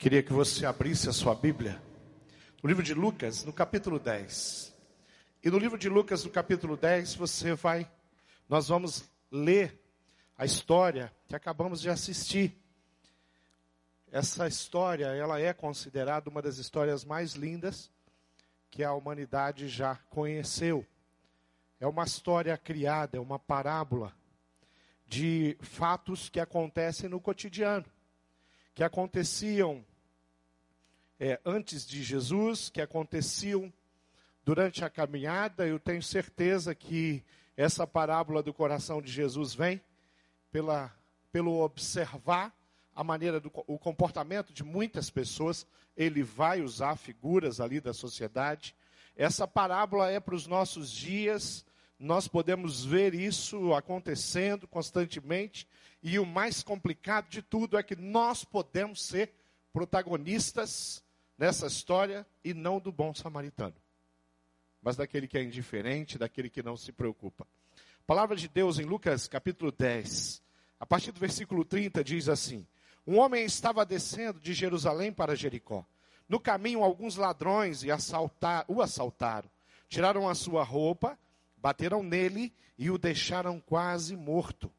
Queria que você abrisse a sua Bíblia no livro de Lucas, no capítulo 10. E no livro de Lucas, no capítulo 10, você vai, nós vamos ler a história que acabamos de assistir. Essa história, ela é considerada uma das histórias mais lindas que a humanidade já conheceu. É uma história criada, é uma parábola de fatos que acontecem no cotidiano, que aconteciam é, antes de Jesus, que aconteciam durante a caminhada. Eu tenho certeza que essa parábola do coração de Jesus vem pela, pelo observar a maneira do o comportamento de muitas pessoas. Ele vai usar figuras ali da sociedade. Essa parábola é para os nossos dias. Nós podemos ver isso acontecendo constantemente. E o mais complicado de tudo é que nós podemos ser protagonistas nessa história e não do bom samaritano, mas daquele que é indiferente, daquele que não se preocupa. Palavra de Deus em Lucas capítulo 10, a partir do versículo 30 diz assim: Um homem estava descendo de Jerusalém para Jericó. No caminho, alguns ladrões e assaltar, o assaltaram, tiraram a sua roupa, bateram nele e o deixaram quase morto.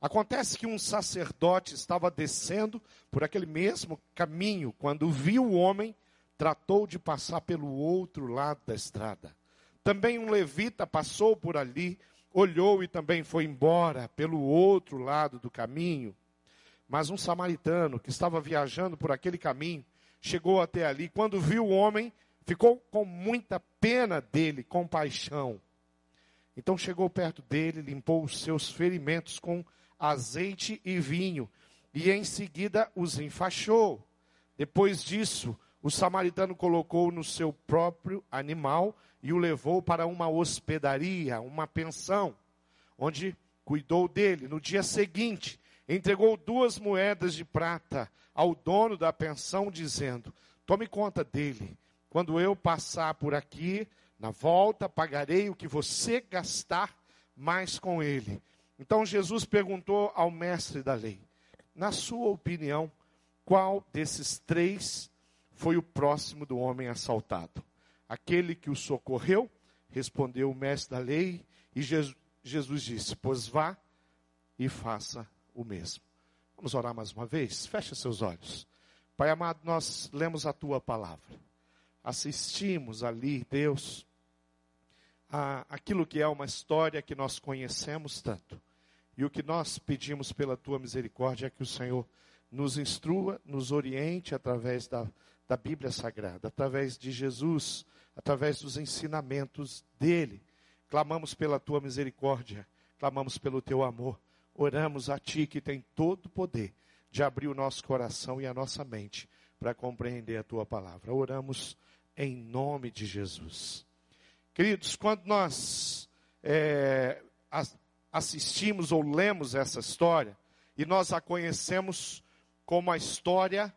Acontece que um sacerdote estava descendo por aquele mesmo caminho quando viu o homem tratou de passar pelo outro lado da estrada. Também um levita passou por ali, olhou e também foi embora pelo outro lado do caminho. Mas um samaritano que estava viajando por aquele caminho chegou até ali. Quando viu o homem, ficou com muita pena dele, compaixão. Então chegou perto dele, limpou os seus ferimentos com azeite e vinho, e em seguida os enfaixou. Depois disso, o samaritano colocou no seu próprio animal e o levou para uma hospedaria, uma pensão, onde cuidou dele. No dia seguinte, entregou duas moedas de prata ao dono da pensão, dizendo: Tome conta dele. Quando eu passar por aqui, na volta, pagarei o que você gastar mais com ele. Então Jesus perguntou ao mestre da lei: Na sua opinião, qual desses três foi o próximo do homem assaltado. Aquele que o socorreu, respondeu o mestre da lei, e Jesus disse: Pois vá e faça o mesmo. Vamos orar mais uma vez? Feche seus olhos. Pai amado, nós lemos a tua palavra. Assistimos ali, Deus, a, aquilo que é uma história que nós conhecemos tanto. E o que nós pedimos pela tua misericórdia é que o Senhor nos instrua, nos oriente através da, da Bíblia Sagrada, através de Jesus, através dos ensinamentos dele. Clamamos pela tua misericórdia, clamamos pelo teu amor. Oramos a ti que tem todo o poder de abrir o nosso coração e a nossa mente para compreender a tua palavra. Oramos em nome de Jesus. Queridos, quando nós é, assistimos ou lemos essa história e nós a conhecemos como a história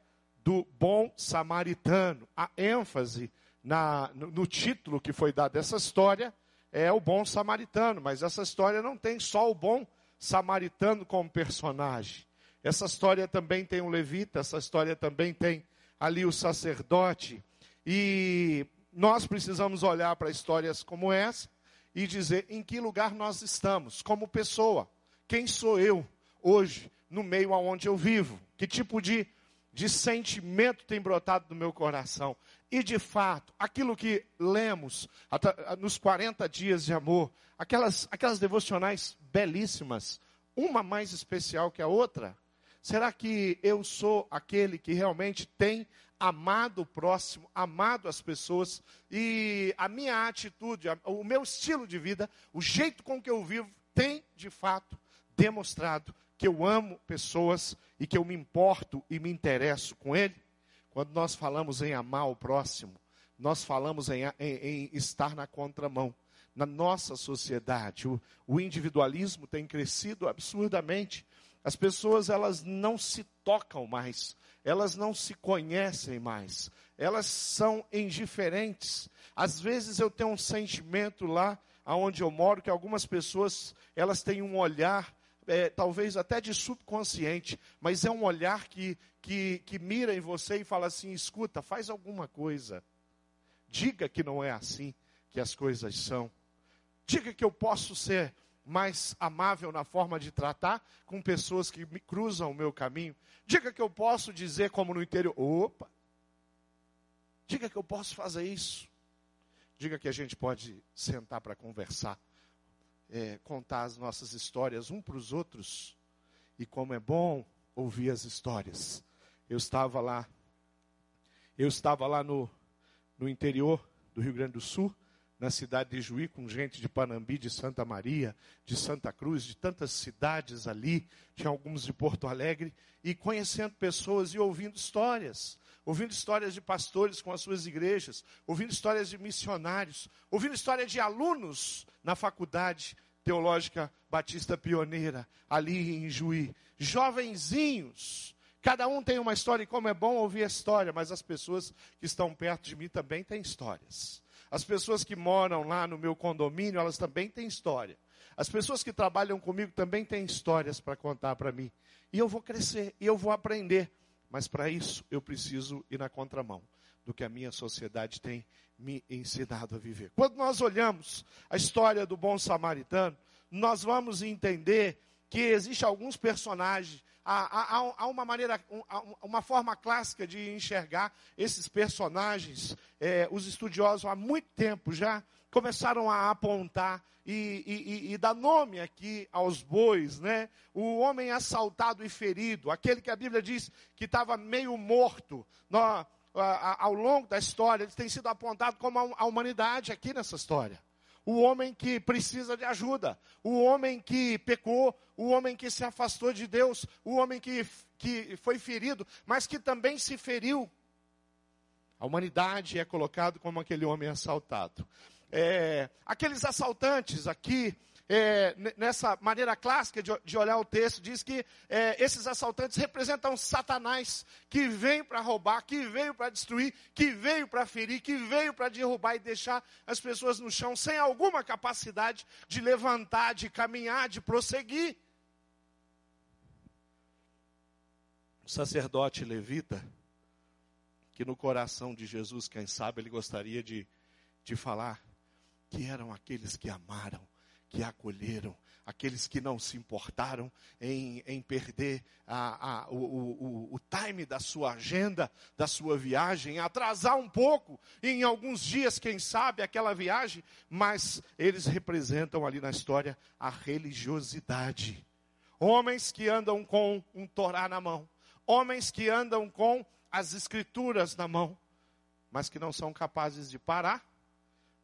do bom samaritano. A ênfase na, no, no título que foi dado dessa história é o bom samaritano, mas essa história não tem só o bom samaritano como personagem. Essa história também tem o levita, essa história também tem ali o sacerdote. E nós precisamos olhar para histórias como essa e dizer em que lugar nós estamos como pessoa. Quem sou eu hoje no meio aonde eu vivo? Que tipo de de sentimento tem brotado do meu coração. E de fato, aquilo que lemos nos 40 dias de amor, aquelas, aquelas devocionais belíssimas, uma mais especial que a outra, será que eu sou aquele que realmente tem amado o próximo, amado as pessoas e a minha atitude, o meu estilo de vida, o jeito com que eu vivo, tem de fato demonstrado que eu amo pessoas e que eu me importo e me interesso com ele, quando nós falamos em amar o próximo, nós falamos em, em, em estar na contramão. Na nossa sociedade, o, o individualismo tem crescido absurdamente. As pessoas elas não se tocam mais, elas não se conhecem mais, elas são indiferentes. Às vezes eu tenho um sentimento lá aonde eu moro que algumas pessoas elas têm um olhar é, talvez até de subconsciente, mas é um olhar que, que, que mira em você e fala assim: escuta, faz alguma coisa. Diga que não é assim que as coisas são. Diga que eu posso ser mais amável na forma de tratar com pessoas que me cruzam o meu caminho. Diga que eu posso dizer, como no interior: opa, diga que eu posso fazer isso. Diga que a gente pode sentar para conversar, é, contar as nossas histórias um para os outros. E como é bom ouvir as histórias. Eu estava lá, eu estava lá no, no interior do Rio Grande do Sul, na cidade de Juí, com gente de Panambi, de Santa Maria, de Santa Cruz, de tantas cidades ali, tinha alguns de Porto Alegre, e conhecendo pessoas e ouvindo histórias. Ouvindo histórias de pastores com as suas igrejas, ouvindo histórias de missionários, ouvindo história de alunos na faculdade teológica Batista Pioneira, ali em Juí. Jovenzinhos, cada um tem uma história, e como é bom ouvir a história, mas as pessoas que estão perto de mim também têm histórias. As pessoas que moram lá no meu condomínio, elas também têm história. As pessoas que trabalham comigo também têm histórias para contar para mim. E eu vou crescer, e eu vou aprender. Mas para isso eu preciso ir na contramão do que a minha sociedade tem me ensinado a viver. Quando nós olhamos a história do bom samaritano, nós vamos entender que existe alguns personagens há, há, há uma maneira, uma forma clássica de enxergar esses personagens. É, os estudiosos há muito tempo já começaram a apontar e, e, e, dar nome aqui aos bois, né? O homem assaltado e ferido, aquele que a Bíblia diz que estava meio morto. No, ao longo da história, ele tem sido apontado como a humanidade aqui nessa história o homem que precisa de ajuda, o homem que pecou, o homem que se afastou de Deus, o homem que, que foi ferido, mas que também se feriu. A humanidade é colocado como aquele homem assaltado. É, aqueles assaltantes aqui é, nessa maneira clássica de, de, olhar o texto, diz que é, esses assaltantes representam Satanás, que veio para roubar, que veio para destruir, que veio para ferir, que veio para derrubar e deixar as pessoas no chão sem alguma capacidade de levantar, de caminhar, de prosseguir. O sacerdote levita, que no coração de Jesus, quem sabe, ele gostaria de, de falar, que eram aqueles que amaram que acolheram, aqueles que não se importaram em, em perder a, a, o, o, o time da sua agenda, da sua viagem, atrasar um pouco, em alguns dias, quem sabe, aquela viagem, mas eles representam ali na história a religiosidade. Homens que andam com um Torá na mão, homens que andam com as escrituras na mão, mas que não são capazes de parar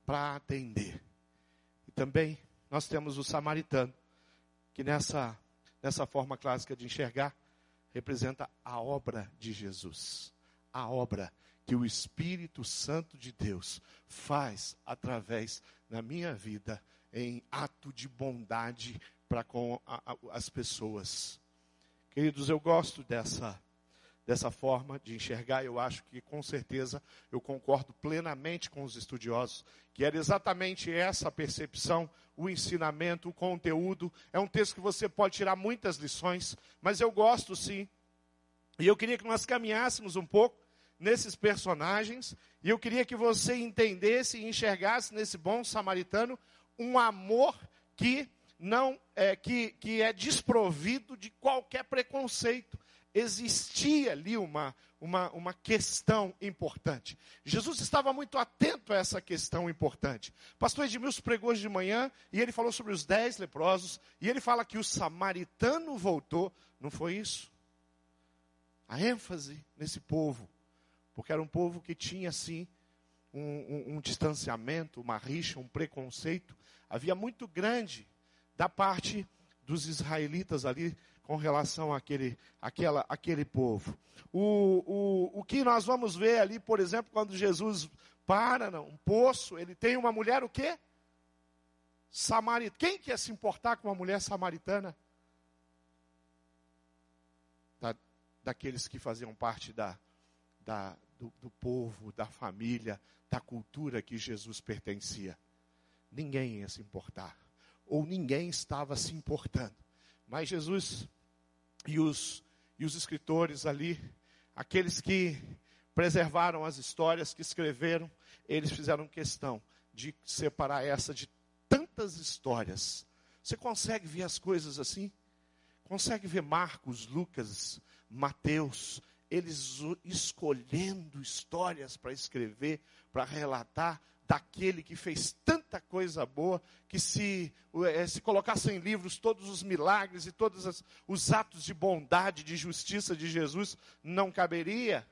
para atender. E também nós temos o samaritano, que nessa, nessa forma clássica de enxergar, representa a obra de Jesus. A obra que o Espírito Santo de Deus faz através da minha vida em ato de bondade para com a, a, as pessoas. Queridos, eu gosto dessa dessa forma de enxergar, eu acho que com certeza eu concordo plenamente com os estudiosos, que era exatamente essa percepção, o ensinamento, o conteúdo. É um texto que você pode tirar muitas lições, mas eu gosto sim. E eu queria que nós caminhássemos um pouco nesses personagens, e eu queria que você entendesse e enxergasse nesse bom samaritano um amor que não é que, que é desprovido de qualquer preconceito existia ali uma, uma, uma questão importante. Jesus estava muito atento a essa questão importante. pastor Edmilson pregou hoje de manhã e ele falou sobre os dez leprosos e ele fala que o samaritano voltou. Não foi isso? A ênfase nesse povo, porque era um povo que tinha assim um, um, um distanciamento, uma rixa, um preconceito, havia muito grande da parte dos israelitas ali com relação àquele, àquela, àquele povo. O, o, o que nós vamos ver ali, por exemplo, quando Jesus para num poço, ele tem uma mulher o quê? Samaritana. Quem quer se importar com uma mulher samaritana? Da, daqueles que faziam parte da, da, do, do povo, da família, da cultura que Jesus pertencia. Ninguém ia se importar. Ou ninguém estava se importando Mas Jesus e os, e os escritores ali, aqueles que preservaram as histórias, que escreveram, eles fizeram questão de separar essa de tantas histórias. Você consegue ver as coisas assim? Consegue ver Marcos, Lucas, Mateus, eles escolhendo histórias para escrever, para relatar daquele que fez tanta coisa boa, que se, eh, se colocassem em livros todos os milagres e todos os atos de bondade, de justiça de Jesus, não caberia.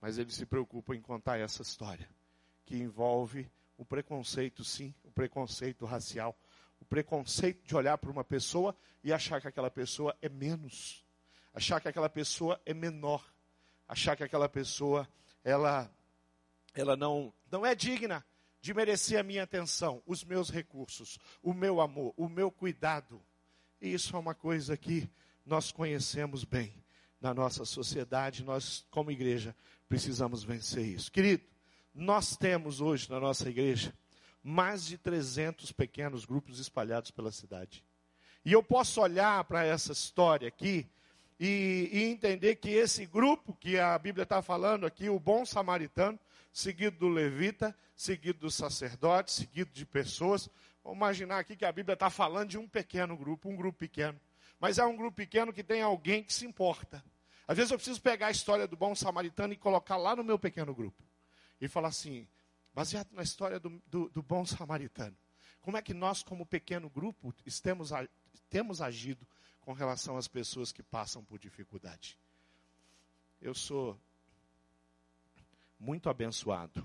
Mas ele se preocupa em contar essa história, que envolve o preconceito, sim, o preconceito racial, o preconceito de olhar para uma pessoa e achar que aquela pessoa é menos, achar que aquela pessoa é menor, achar que aquela pessoa ela ela não não é digna de merecer a minha atenção, os meus recursos, o meu amor, o meu cuidado. E isso é uma coisa que nós conhecemos bem na nossa sociedade, nós como igreja precisamos vencer isso. Querido, nós temos hoje na nossa igreja mais de 300 pequenos grupos espalhados pela cidade. E eu posso olhar para essa história aqui e, e, entender que esse grupo que a Bíblia está falando aqui, o bom samaritano, seguido do levita, seguido do sacerdote, seguido de pessoas. Vamos imaginar aqui que a Bíblia está falando de um pequeno grupo, um grupo pequeno. Mas é um grupo pequeno que tem alguém que se importa. Às vezes eu preciso pegar a história do bom samaritano e colocar lá no meu pequeno grupo. E falar assim, baseado na história do, do, do bom samaritano. Como é que nós, como pequeno grupo, estemos, temos agido com relação às pessoas que passam por dificuldade? Eu sou muito abençoado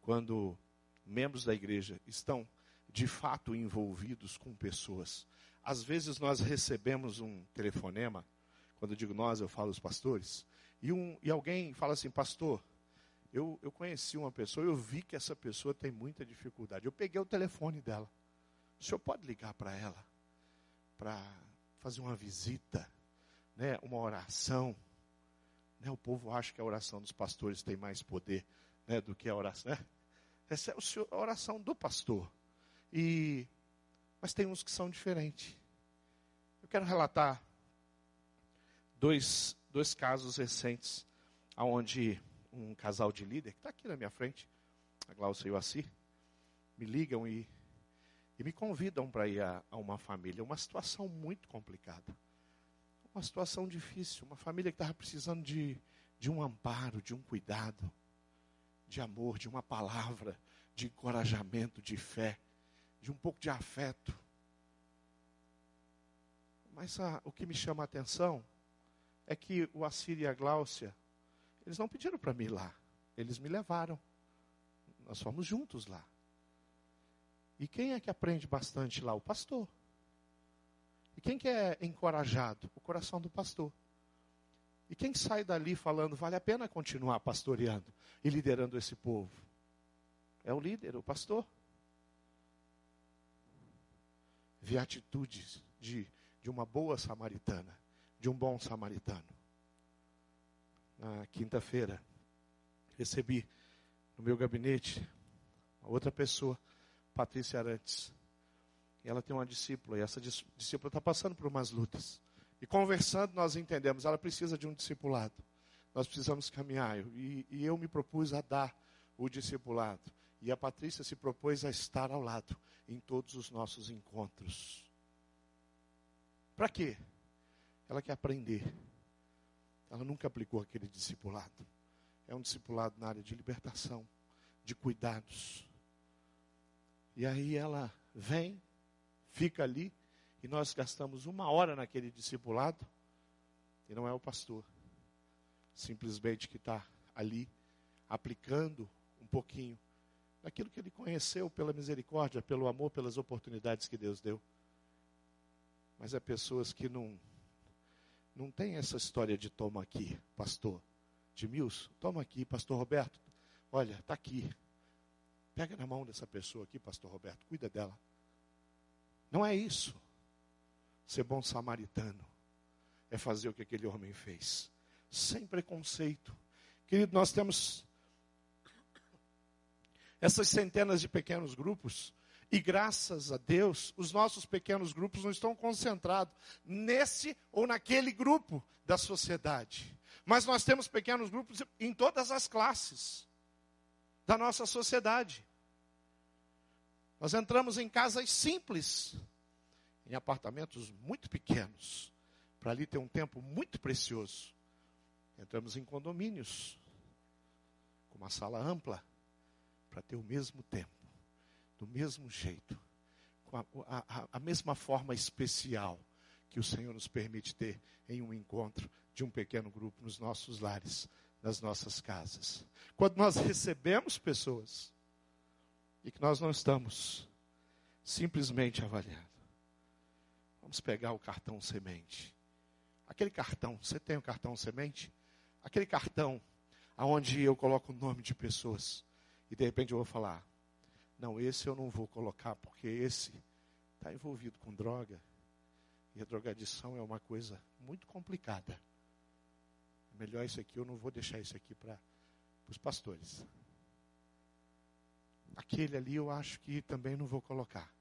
quando membros da igreja estão de fato envolvidos com pessoas. Às vezes nós recebemos um telefonema, quando eu digo nós, eu falo os pastores, e, um, e alguém fala assim, pastor, eu, eu conheci uma pessoa, eu vi que essa pessoa tem muita dificuldade. Eu peguei o telefone dela. O senhor pode ligar para ela para fazer uma visita, né, uma oração. Né, o povo acha que a oração dos pastores tem mais poder né, do que a oração. Né? Essa é a oração do pastor. E, mas tem uns que são diferentes. Eu quero relatar dois, dois casos recentes, onde um casal de líder, que está aqui na minha frente, a Glaucia e o Assi, me ligam e, e me convidam para ir a, a uma família. Uma situação muito complicada. Uma situação difícil. Uma família que estava precisando de, de um amparo, de um cuidado, de amor, de uma palavra, de encorajamento, de fé, de um pouco de afeto. Mas a, o que me chama a atenção é que o Assírio e a Gláucia eles não pediram para mim ir lá. Eles me levaram. Nós fomos juntos lá. E quem é que aprende bastante lá? O pastor. E quem que é encorajado? O coração do pastor. E quem sai dali falando, vale a pena continuar pastoreando e liderando esse povo? É o líder, o pastor. Vi atitudes de, de uma boa samaritana, de um bom samaritano na quinta-feira, recebi no meu gabinete uma outra pessoa, Patrícia Arantes. Ela tem uma discípula, e essa discípula está passando por umas lutas. E conversando, nós entendemos, ela precisa de um discipulado. Nós precisamos caminhar. E, e eu me propus a dar o discipulado. E a Patrícia se propôs a estar ao lado em todos os nossos encontros. Para quê? Ela quer aprender ela nunca aplicou aquele discipulado. É um discipulado na área de libertação, de cuidados. E aí ela vem, fica ali, e nós gastamos uma hora naquele discipulado, e não é o pastor, simplesmente que está ali, aplicando um pouquinho daquilo que ele conheceu pela misericórdia, pelo amor, pelas oportunidades que Deus deu. Mas é pessoas que não não tem essa história de toma aqui, pastor. De Milson, toma aqui, pastor Roberto. Olha, está aqui. Pega na mão dessa pessoa aqui, pastor Roberto, cuida dela. Não é isso. Ser bom samaritano é fazer o que aquele homem fez, sem preconceito. Querido, nós temos essas centenas de pequenos grupos E graças a Deus, os nossos pequenos grupos não estão concentrados nesse ou naquele grupo da sociedade. Mas nós temos pequenos grupos em todas as classes da nossa sociedade. Nós entramos em casas simples, em apartamentos muito pequenos, para ali ter um tempo muito precioso. Entramos em condomínios, com uma sala ampla, para ter o mesmo tempo, do mesmo jeito, com a, a, a mesma forma especial que o Senhor nos permite ter em um encontro de um pequeno grupo nos nossos lares, nas nossas casas. Quando nós recebemos pessoas e que nós não estamos simplesmente avaliando. Vamos pegar o cartão semente. Aquele cartão, você tem o cartão semente? Aquele cartão aonde eu coloco o nome de pessoas e de repente eu vou falar: "Não, esse eu não vou colocar porque esse está envolvido com droga, e a drogadição é uma coisa muito complicada. Melhor isso aqui, eu não vou deixar isso aqui para os pastores. Aquele ali eu acho que também não vou colocar.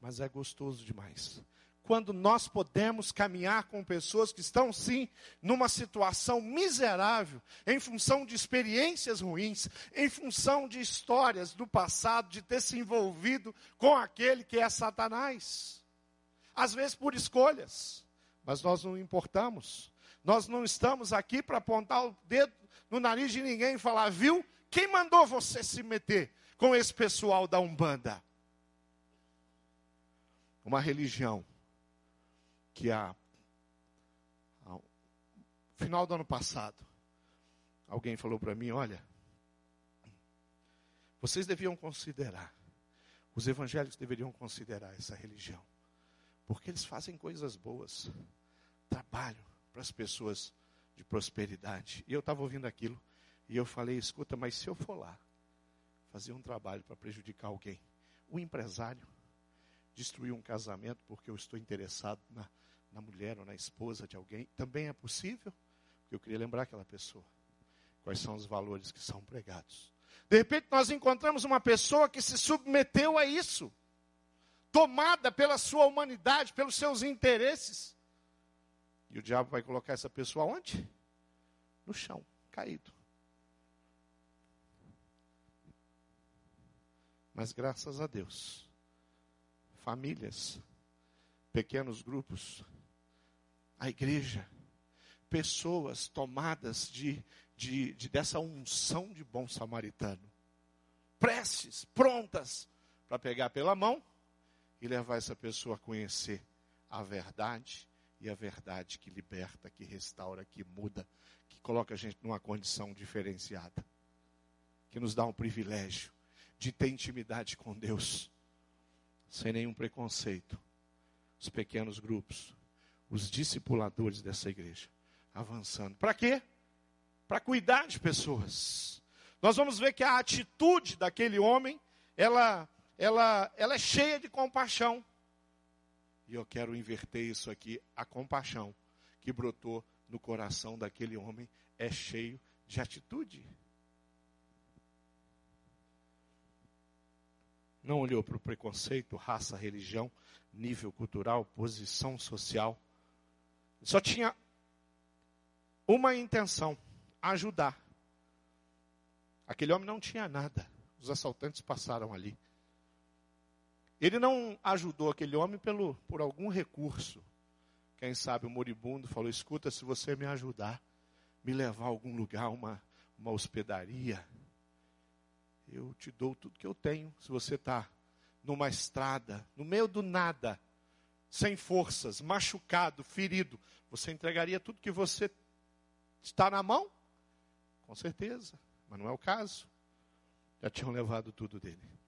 Mas é gostoso demais quando nós podemos caminhar com pessoas que estão, sim, numa situação miserável, em função de experiências ruins, em função de histórias do passado, de ter se envolvido com aquele que é Satanás. Às vezes por escolhas, mas nós não importamos. Nós não estamos aqui para apontar o dedo no nariz de ninguém e falar, viu? Quem mandou você se meter com esse pessoal da Umbanda? Uma religião que a, ao final do ano passado, alguém falou para mim: olha, vocês deviam considerar, os evangélicos deveriam considerar essa religião, porque eles fazem coisas boas, trabalham para as pessoas de prosperidade. E eu estava ouvindo aquilo e eu falei: escuta, mas se eu for lá fazer um trabalho para prejudicar alguém, o empresário destruir um casamento porque eu estou interessado na, na mulher ou na esposa de alguém, também é possível? Porque eu queria lembrar aquela pessoa. Quais são os valores que são pregados? De repente nós encontramos uma pessoa que se submeteu a isso, tomada pela sua humanidade, pelos seus interesses. E o diabo vai colocar essa pessoa onde? No chão, caído. Mas graças a Deus, famílias, pequenos grupos, a igreja, pessoas tomadas de, de, de dessa unção de bom samaritano, preces, prontas para pegar pela mão e levar essa pessoa a conhecer a verdade e a verdade que liberta, que restaura, que muda, que coloca a gente numa condição diferenciada, que nos dá um privilégio de ter intimidade com Deus sem nenhum preconceito. Os pequenos grupos, os discipuladores dessa igreja, avançando. Para quê? Para cuidar de pessoas. Nós vamos ver que a atitude daquele homem, ela, ela, ela é cheia de compaixão. E eu quero inverter isso aqui. A compaixão que brotou no coração daquele homem é cheio de atitude. Não olhou para o preconceito, raça, religião, nível cultural, posição social. Só tinha uma intenção: ajudar. Aquele homem não tinha nada. Os assaltantes passaram ali. Ele não ajudou aquele homem pelo, por algum recurso. Quem sabe o moribundo falou: escuta, se você me ajudar, me levar a algum lugar, uma, uma hospedaria, eu te dou tudo que eu tenho. Se você está numa estrada, no meio do nada, sem forças, machucado, ferido, você entregaria tudo que você está na mão? Com certeza, mas não é o caso. Já tinham levado tudo dele.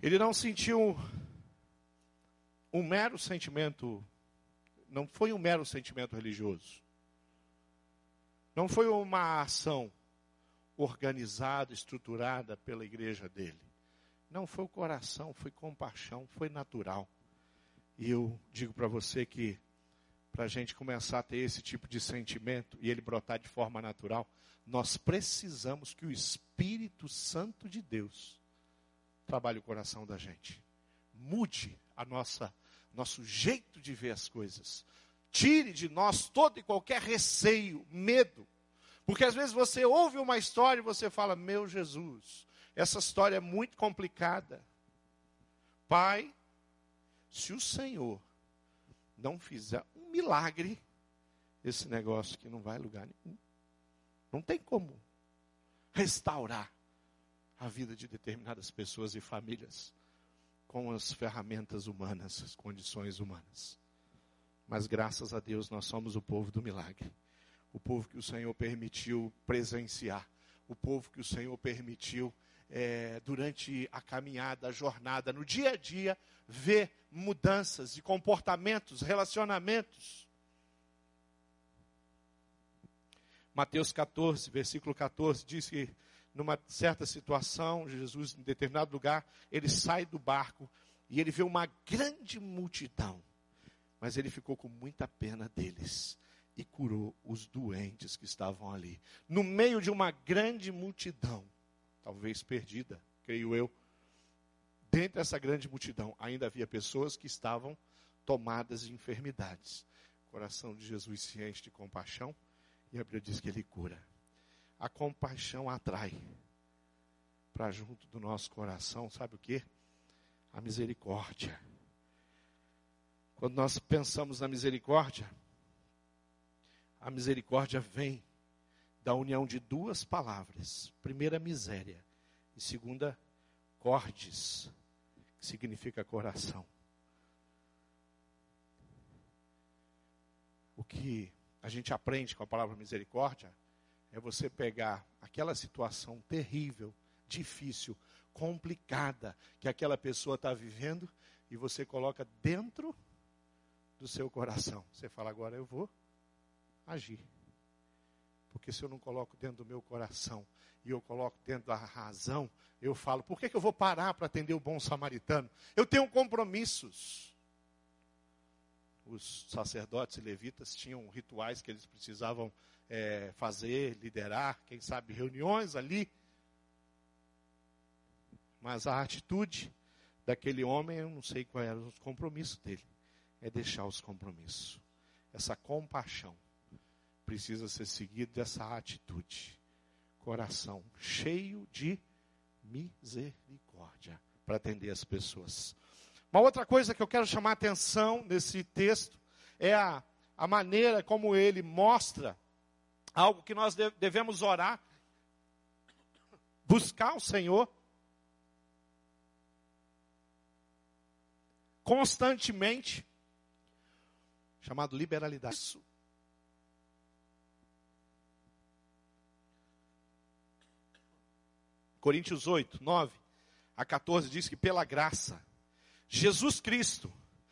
Ele não sentiu um mero sentimento, não foi um mero sentimento religioso. Não foi uma ação organizada, estruturada pela igreja dele. Não foi o coração, foi compaixão, foi natural. E eu digo para você que para a gente começar a ter esse tipo de sentimento e ele brotar de forma natural, nós precisamos que o Espírito Santo de Deus trabalhe o coração da gente. Mude a nossa nosso jeito de ver as coisas. Tire de nós todo e qualquer receio, medo. Porque às vezes você ouve uma história e você fala: "Meu Jesus, essa história é muito complicada". Pai, se o Senhor não fizer um milagre, esse negócio que não vai lugar nenhum. Não tem como restaurar a vida de determinadas pessoas e famílias com as ferramentas humanas, as condições humanas. Mas graças a Deus nós somos o povo do milagre. O povo que o Senhor permitiu presenciar. O povo que o Senhor permitiu é, durante a caminhada, a jornada, no dia a dia, ver mudanças de comportamentos, relacionamentos. Mateus 14, versículo 14, diz que numa certa situação, Jesus, em determinado lugar, ele sai do barco e ele vê uma grande multidão. Mas ele ficou com muita pena deles e curou os doentes que estavam ali. No meio de uma grande multidão, talvez perdida, creio eu, dentro dessa grande multidão, ainda havia pessoas que estavam tomadas de enfermidades. O coração de Jesus se enche de compaixão e a Bíblia diz que ele cura. A compaixão atrai para junto do nosso coração, sabe o que? A misericórdia. Quando nós pensamos na misericórdia, a misericórdia vem da união de duas palavras. Primeira, miséria. E segunda, cordes, que significa coração. O que a gente aprende com a palavra misericórdia é você pegar aquela situação terrível, difícil, complicada que aquela pessoa está vivendo e você coloca dentro do seu coração. Você fala, agora eu vou agir. Porque se eu não coloco dentro do meu coração e eu coloco dentro da razão, eu falo, por que, que eu vou parar para atender o bom samaritano? Eu tenho compromissos. Os sacerdotes e levitas tinham rituais que eles precisavam é, fazer, liderar, quem sabe reuniões ali. Mas a atitude daquele homem, eu não sei quais eram os compromissos dele, é deixar os compromissos. Essa compaixão precisa ser seguido dessa atitude. Coração cheio de misericórdia para atender as pessoas. Uma outra coisa que eu quero chamar a atenção nesse texto é a, a maneira como ele mostra algo que nós devemos orar, buscar o Senhor constantemente, chamado liberalidade. Coríntios 8, 9 a 14 diz que pela graça, Jesus Cristo